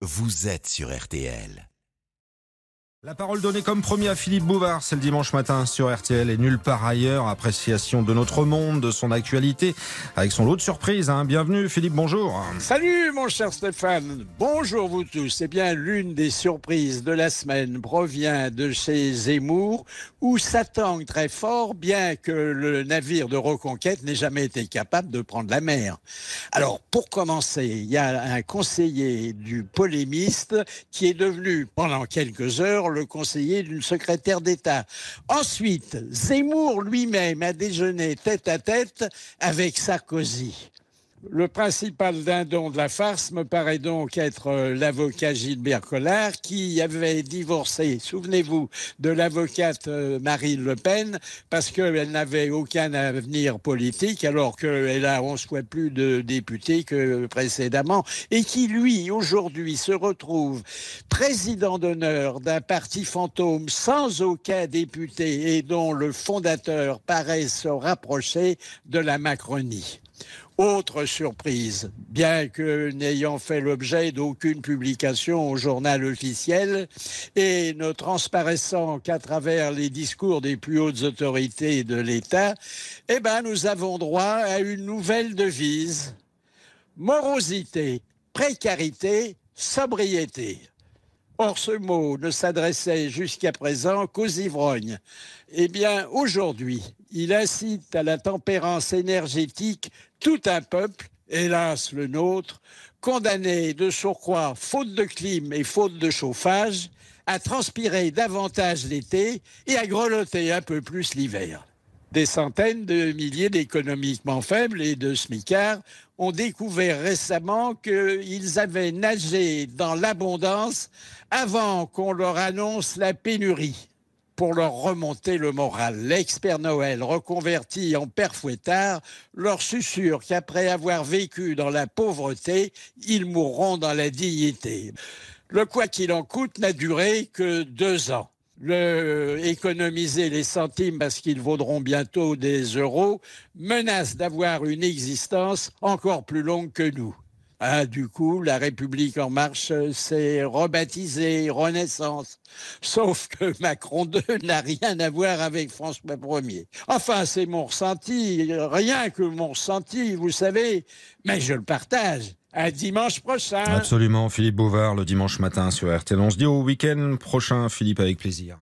vous êtes sur RTL. La parole donnée comme premier à Philippe Bouvard, c'est le dimanche matin sur RTL et nulle part ailleurs. Appréciation de notre monde, de son actualité, avec son lot de surprises. Hein. Bienvenue Philippe, bonjour. Salut mon cher Stéphane, bonjour vous tous. Eh bien, l'une des surprises de la semaine provient de chez Zemmour, où tangue très fort, bien que le navire de reconquête n'ait jamais été capable de prendre la mer. Alors, pour commencer, il y a un conseiller du polémiste qui est devenu, pendant quelques heures, le conseiller d'une secrétaire d'État. Ensuite, Zemmour lui-même a déjeuné tête à tête avec Sarkozy. Le principal dindon de la farce me paraît donc être euh, l'avocat Gilbert Collard qui avait divorcé, souvenez-vous, de l'avocate euh, Marine Le Pen parce qu'elle n'avait aucun avenir politique alors qu'elle a 11 fois plus de députés que précédemment et qui, lui, aujourd'hui, se retrouve président d'honneur d'un parti fantôme sans aucun député et dont le fondateur paraît se rapprocher de la Macronie. Autre surprise, bien que n'ayant fait l'objet d'aucune publication au journal officiel et ne transparaissant qu'à travers les discours des plus hautes autorités de l'État, eh ben, nous avons droit à une nouvelle devise. Morosité, précarité, sobriété. Or, ce mot ne s'adressait jusqu'à présent qu'aux ivrognes. Eh bien, aujourd'hui, il incite à la tempérance énergétique tout un peuple, hélas le nôtre, condamné de surcroît, faute de clim et faute de chauffage, à transpirer davantage l'été et à grelotter un peu plus l'hiver. Des centaines de milliers d'économiquement faibles et de smicards ont découvert récemment qu'ils avaient nagé dans l'abondance avant qu'on leur annonce la pénurie pour leur remonter le moral. L'expert Noël, reconverti en père fouettard, leur susurre qu'après avoir vécu dans la pauvreté, ils mourront dans la dignité. Le quoi qu'il en coûte n'a duré que deux ans le, économiser les centimes parce qu'ils vaudront bientôt des euros, menace d'avoir une existence encore plus longue que nous. Ah, du coup, la République en marche s'est rebaptisée Renaissance. Sauf que Macron II n'a rien à voir avec François Ier. Enfin, c'est mon ressenti, rien que mon ressenti, vous savez, mais je le partage. À dimanche prochain. Absolument, Philippe Bouvard, le dimanche matin sur RTL. On se dit au week-end prochain, Philippe, avec plaisir.